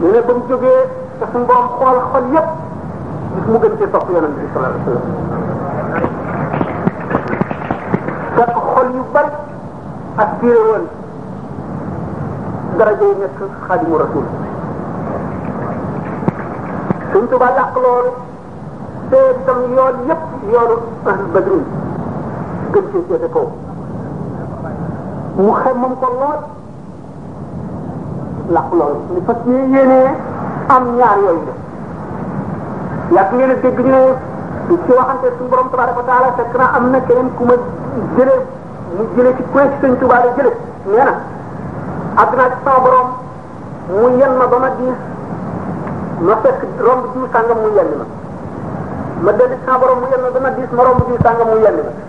ñu ne ba mu jógee te suñu borom xool xol yépp gis mu gën cee topp yonent bi sallallahu alayhi wasallam fekk xol yu bari ak téere woon daraja yi nekk xaadimu rasul suñ tuba làq loolu te itam yoon yépp yoonu ahlu badrin gën cee seete kaw mu xemmam ko lool làq loolu li fas yee yéenee am ñaar yooyu de yàgg ngeen a dégg ñu ne du ci waxante suñu borom tabaraka wa taala fekk na am na keneen ku ma jëlee mu jëlee ci kuréel ci sëñ Tuubaa la jëlee nee na àgg naa ci sama borom mu yenn ma ba ma diis ma fekk romb jiw sàngam mu yenn ma ma dellu ci sama borom mu yenn ma ba ma diis ma romb jiw sàngam mu yenn ma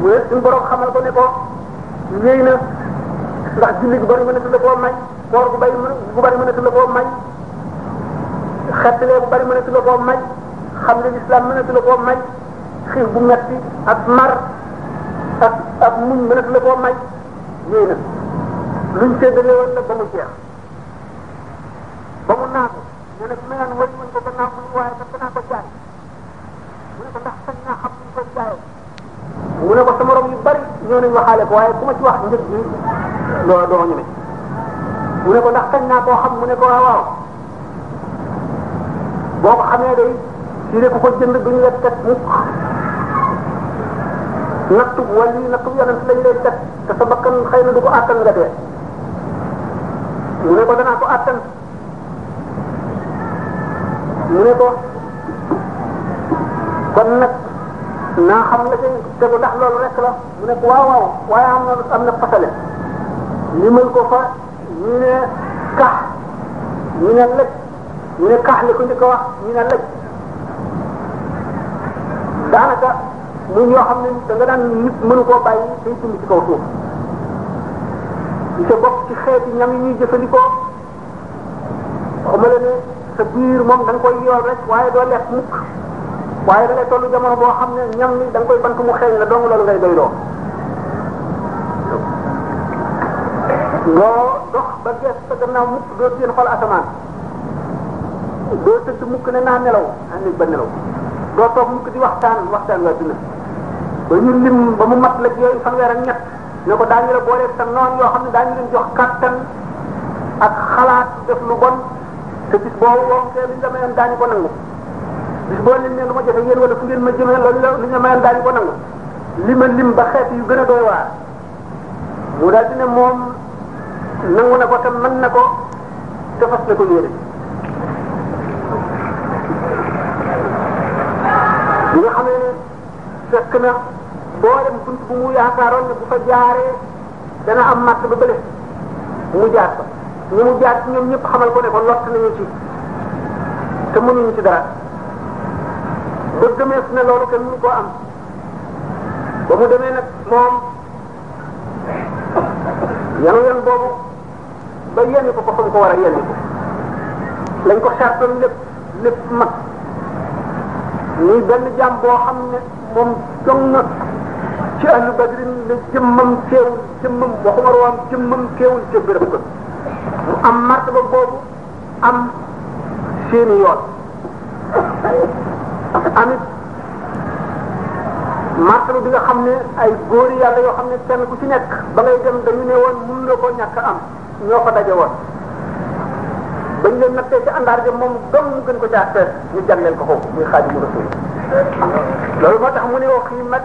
mu ne suñu borom xamal ko ne ko wéy na ndax julli gu bari mënatu la koo may koor gu bari gu bari mënatu la koo may xettalee bu bari mënatu la koo may xam ne lislaam mënatu la koo may xiif bu metti ak mar ak ak muñ mënatu la koo may wéy na luñ séddale woon la ba mu jeex ba mu naatu ñu ne meen wëñ mën ko gannaaw bu waaye daf danaa ko jaay mu ne ko ndax sañ naa xam ñu koy jaayee mu ne ko sa morom yu bari ñoo nañ waxaale ko waaye ku ma ci wax njëg bi loo doo ñeme mu ne ko ndax sañ naa koo xam mu ne ko waaw waaw boo ko xamee day si ne ku ko jënd duñ la teg mukk nattu wala yi nattu yonent lañ lay teg te sa bakkan xëy na du ko àttan nga dee mu ne ko danaa ko àttan mu ne ko kon nag naa xam la ca tegu ndax loolu rek la mu ne ko waaw waaw waaye am na am na fasale limal ko fa ñu ne kax ñu ne lëj ñu ne kax li ko njëkk a wax ñu ne lëj daanaka muy yoo xam ne da nga daan nit mënu koo bàyyi day dund ci kaw suuf li ca bokk ci xeeti ñam yi ñuy jëfandikoo xuma la ne sa biir moom da nga koy yool rek waaye doo lekk mukk waaye da ngay tollu jamono boo xam ne ñam ni da nga koy bant mu xeeñ la dong loolu ngay doyloo loo dox ba gees sa gannaaw mukk doo seen xol asamaan doo tëdd mukk ne naa nelaw naa nekk ba nelaw doo toog mukk di waxtaan waxtaan waa dina ba ñu lim ba mu mat la yooyu fanweer ak ñett ne ko daañu la boole sa noon yoo xam ne daañu leen jox kàttan ak xalaat def lu bon te bis boobu boo xamante ne li ñu la mayoon daañu ko nangu bis boo leen ne lu ma jafe yéen wala fu ngeen ma jëmee loolu la li ñu la mayoon daañu ko nangu li ma lim ba xeet yu gën a doy waar mu daal di ne moom nangu na ko te mën na ko te fas na ko yéene bi nga xamee ne fekk na boolem bunt bu mu yaakaaroon ne bu fa jaaree dana am màtt ba bële mu jaar fa ñu mu jaar ci ñoom ñëpp xamal ko ne ko lott nañu ci te mënuñu ci dara ba gëmees ne loolu kenn mënu koo am ba mu demee nag moom yanu yan boobu ba yenni ko ko fa mu ko war a yenni ko lañ ko sartoon lépp lépp mag muy benn jaam boo xam ne moom jong na ci ahlu badrin ne jëmmam teewul jëmmam waxuma room jëmmam teewul ca béréb ko mu am martaba boobu am seeni yoon amit martaba bi nga xam ne ay góori yàlla yoo xam ne kenn ku ci nekk ba ngay dem dañu ne woon mun la ko ñàkk am ñoo ko daje woon bañ leen nattee ci àndaar ja moom dong mu gën ko caa seet ñu jagleel ko ko muy xaadimu rasul loolu moo tax mu ne wax yi mat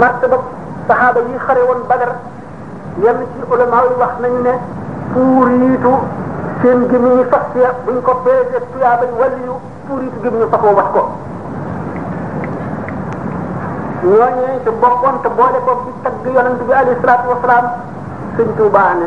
màtt ba saxaaba yi xare woon badar yenn ci ulama yi wax nañu ne puuriitu seen gémmiñu fas ya buñ ko peesee tuyaaba yi wàllu yu puuriitu gémmiñu fas wa wax ko ñooñee te bokkoon te boole ko bi tagg yonent bi alayhi salaatu wasalaam sëñ Tuubaa ne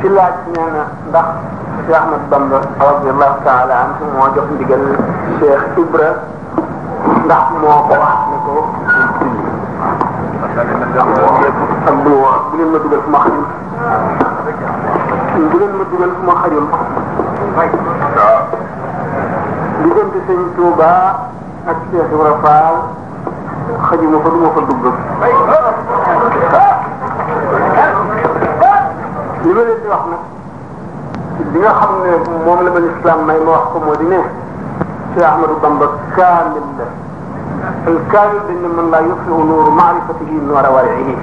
ci laaj nee na ndax Cheikh Ahmad Bamba radiallahu taala anhu moo jox ndigal Cheikh Ibra ndax moo ko wax ne ko ak bu wa bu leen ma dugal fu ma xajul bu leen ma dugal fu ma xajul diggante sëñ Touba ak Cheikh Ibra Fall xajuma fa du ma fa dugg li ma leen di wax nag li nga xam ne moom la ma lislaam may ma wax ko moo di ne Cheikh Ahmadou Bamba kaamil la al kaamil dañ ne man laa yuflihu nuuru maarifatihi nuura warihi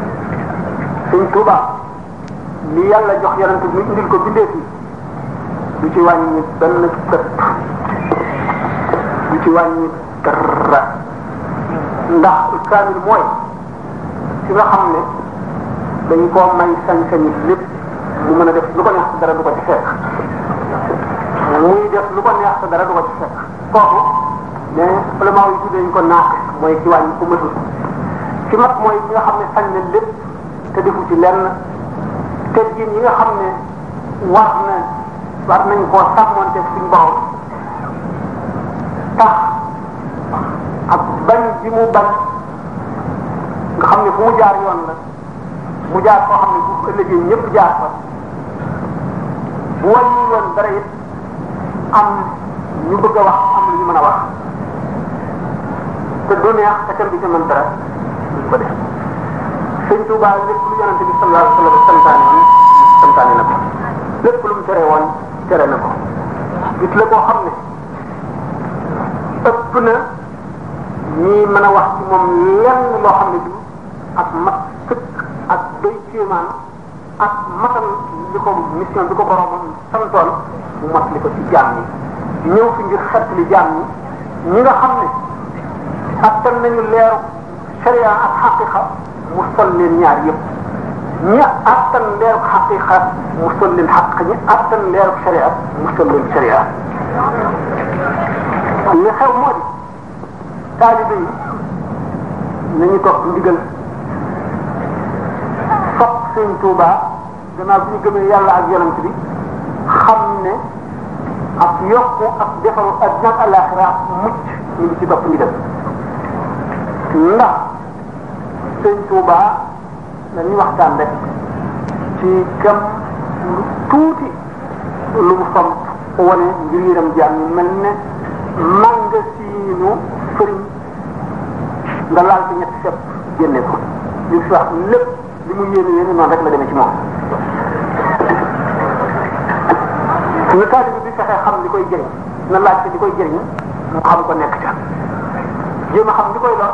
Sëñ Tuubaa li yàlla jox yonent bi indil ko bindee fi du ci wàññi benn sët du ci wàññi dara ndax kaamil mooy ki nga xam ne dañ koo may sañ-sañ lépp mu mën a def lu ko neex dara du ko ci fekk muy def lu ko neex te dara du ko ci fekk kooku mais vraiment yi tuddee ñu ko naaq mooy ci wàññi ku mëtul ci mat mooy ki nga xam ne sañ na lépp te defu ci lenn teggin yi nga xam ne war na war nañ koo sàmmonte suñ borom tax ak bañ bi mu bañ nga xam ne fu mu jaar yoon la mu jaar koo xam ne bu ëllëgee ñëpp jaar fa bu wàññi yoon dara it am ñu bëgg a wax am lu ñu mën a wax te du neex te kenn du ci mën dara duñ ko def sëñ Touba lépp lu yonent bi sallallahu alayhi wa sallam santaane woon santaane na ko lépp lu mu tere woon tere na ko gis la koo xam ne ëpp na ñii mën a wax ci moom lenn loo xam ne du ak mat sëkk ak doy kéemaan ak matal li ko mission bi ko boromam santoon mu mat li ko ci jaam yi ñëw fi ngir xett li jaam yi ñi nga xam ne attan nañu leeru sharia ak xaqiqa mu sol leen ñaar yëpp ñi attan leeru xaqiqa mu sol leen xaqiqa ñi attan leeru sharia mu sol leen sharia li xew moo di taalibe yi nañu topp ndigal foog sëñ Tuuba gannaaw bi ñu gëmee yàlla ak yonent bi xam ne ak yokku ak defaru àddina ak àllaaxira ak mucc ñu ngi ci topp ndigal ndax sëñ Tuuba dañuy waxtaan rek ci kam lu tuuti lu mu fam wane ngir yërëm jaam ñu mel ne manga siinu fëriñ nga laal ci ñetti fépp génne ko li fi wax lépp li mu yéene yéene noonu rek la demee ci moom ñu taalibe bi fexe xam li koy jëriñ na laaj ci li koy jëriñ mu xam ko nekk ca jéem a xam li koy lor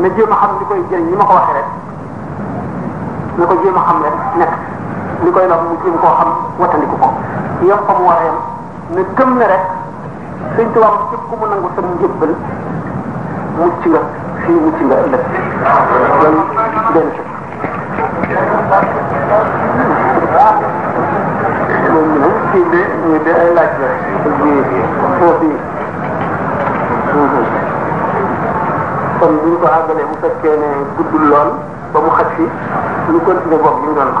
na jéem a xam li koy jëriñ ni ma ko waxee rek na ko jéem a xam rek nekk li koy lor mu jéem koo xam wattandiku ko yem fa mu war a yem na gëm ne rek sëñ tubaab képp ku mu nangu sa njëbbal mucc nga fii mucc nga ëllëg loolu benn kii bi ñu de ay laaj la foofu yi kon bu ñu ko àggalee bu fekkee ne guddul lool ba mu xaj fi ñu continuer boobu ñu doon ko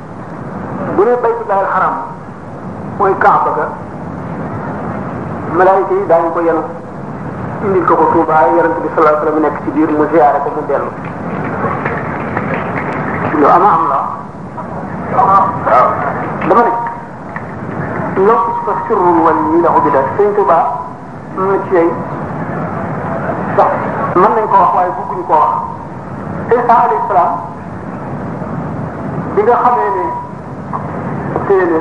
bu ne baytullahi alxaram mooy kaaba ga malaayika yi daañu ko yenu indil ko ko Touba yonent bi sallallahu alayhi wa sallam nekk ci biir mu ziyaare ko mu dellu lu ama am la waaw dama ne loolu ci ko sirrul wal yi la ubida sëñ Touba am na ci yooyu sax mën nañ ko wax waaye bëgguñ ko wax Isa alayhi salaam bi nga xamee ne téye ne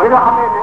bi nga xamee ne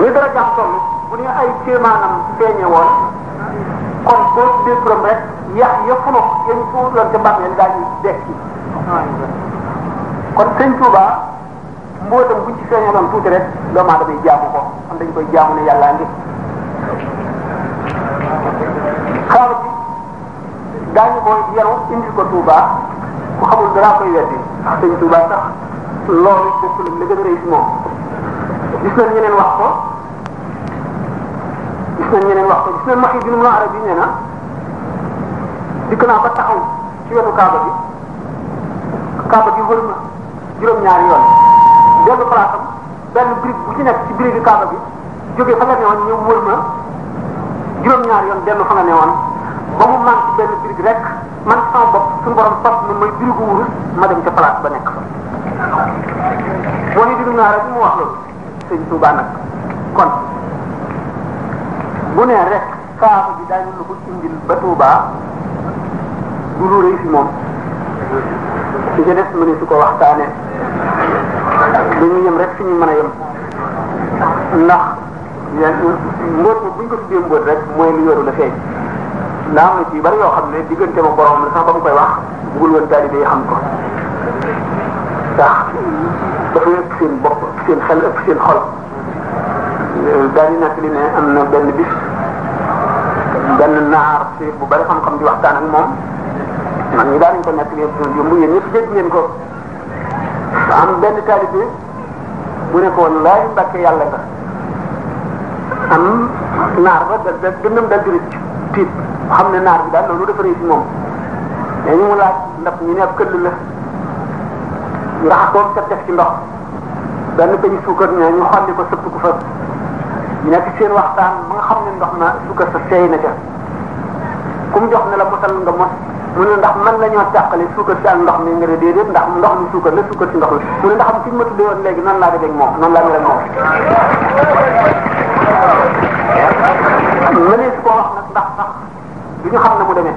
ñi dara jax toll bu ñu ay kéemaanam feeñe woon kon boo tuddee turam rek yax yëpp na ko yéen suuf lan ca bàmmeel daal di dekki kon sëñ Touba mbootam buñ ci feeñaloon tuuti rek doomu aadama yi jaamu ko kon dañ koy jaamu ne yàllaa ngi daañu ko yaru indi ko Touba ku xamul dara koy weddi sëñ Touba sax loolu bokkul la gën a rëy ci moom gis nañ ñeneen wax ko gis nañ ñeneen wax ko gis nañ maxi junum arab yi nee na dikk naa ba taxaw ci wetu kaaba bi kaaba gi wër ma juróom-ñaari yoon dellu place am benn brique bu ci nekk ci brique kaaba bi jógee fa nga newoon ñëw wër ma juróom-ñaar yoon dellu fa nga newoon ba mu manqué benn brique rek man sama bopp suñu borom fas ni mooy brique gu wurus ma dem ca place ba nekk fa. moo ni digg naa rek mu wax loolu sëñ Tuubaa nag kon bu nee rek. saabu bi daañu la ko indil ba Touba du lu rëy si moom li ca des mu ne su ko waxtaane dañuy yem rek fi ñu mën a yem ndax yéen mbóot mi buñ ko tuddee mbóot rek mooy lu yoru la feeñ ndaa am na ci yu bari yoo xam ne diggante ma borom la sax ba mu koy wax bugul woon taalibe yi xam ko ndax dafa yëpp seen bopp seen xel ëpp seen xol daal di nekk li ne am na benn bis benn naar si bu bari xam-xam di waxtaan ak moom man ñu daal di ko nekk li yëmb yéen ñëpp dégg ngeen ko am benn taalibe bu ne ko woon laay mbàkke yàlla nga am naar ba da da gëndam dal di rëcc tiit xam ne naar bi daal loolu dafa rëy ci moom dañu mu laaj ndax ñu ne ab këll la raxas ko set def ci ndox benn peñu suukar ñoo ñu xolli ko sëpp ko fa ñu nekk seen waxtaan ba nga xam ne ndox ma suukar sa seey na ca ku mu jox ne la mosal nga mos mu ne ndax mën nañoo tàqale suukar si ak ndox mi nga ne déedéet ndax ndox mi suukar la suukar si ndox la mu ne ndax am ki ma tuddee woon léegi noonu laa defee ak moom noonu laa mel ak moom mënees koo wax nag ndax sax du ñu xam na mu demee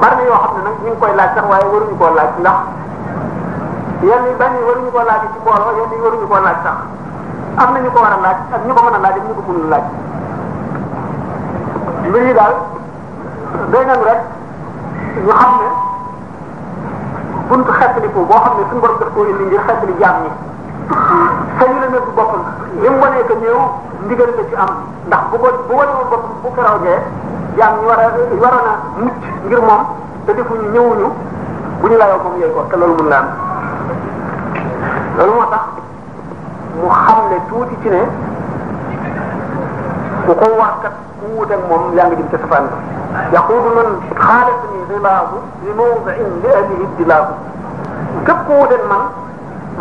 bari na yoo xam ne nag ñu ngi koy laaj sax waaye waruñu koo laaj ndax yenn yi bari waruñu koo laaj ci mbooloo yenn yi waruñu koo laaj sax am na ñu ko war a laaj ak ñu ko mën a laaj ak ñu ko mënul laaj lu ñu daal doy nañu rek ñu xam ne buntu xettaliku boo xam ne suñu borom daf koo indi ngir xettali jaam ñi sañu la nekk boppam li mu wanee que néew ndigal la ci am ndax bu ko bu wane woon boppam bu keroogee jaam ñu war a waroon a mucc ngir moom te defuñu ñëwuñu bu ñu layoo moom yooyu ko te loolu mun la am loolu moo tax mu xam ne tuuti ci ne ku ko war kat ku wuute ak moom yaa ngi jëm ca safaan ba yaquudu man xaalatani rilaahu li mawdiin li ahlihi dilaahu képp ku wuute ak man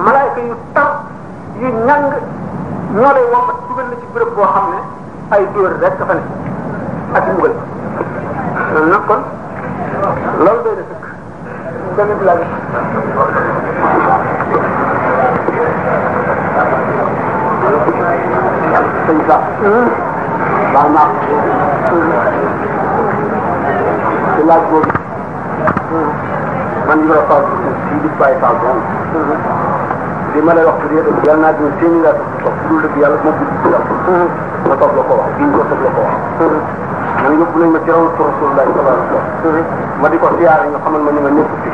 malaayka yu tar yu ñàng ñoo lay wommat dugal la ci bërëb boo xam ne ay dóor rek dafa ne ak i mbugal loolu nag kon loolu doy na sëkk benn bi laa sëñ Ba. baax naa ko. ci laaj boobu. man li ma wax Pape fii di bàyyi Pape moom. li ma lay wax bu dee dëgg yàlla naa dina téeméer laa topp topp lu dëgg yàlla moom du ci yàlla. ma topp la ko wax biñ ko topp la ko wax. man yóbbu nañ ma ci rawu Rasulullah sallallahu alayhi wa sallam. ma di ko siyaare ñu xamal ma ni ma nekk fi.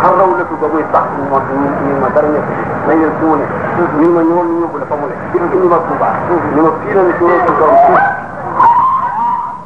xam raw lépp ba muy sax moo ñu ñu ma dara nekk nañ leen fu mu ne. ñu ma ñëwoon ñu yóbbu la fa mu ne. indi ma bu baax. ñu ma fii la ne ci rawu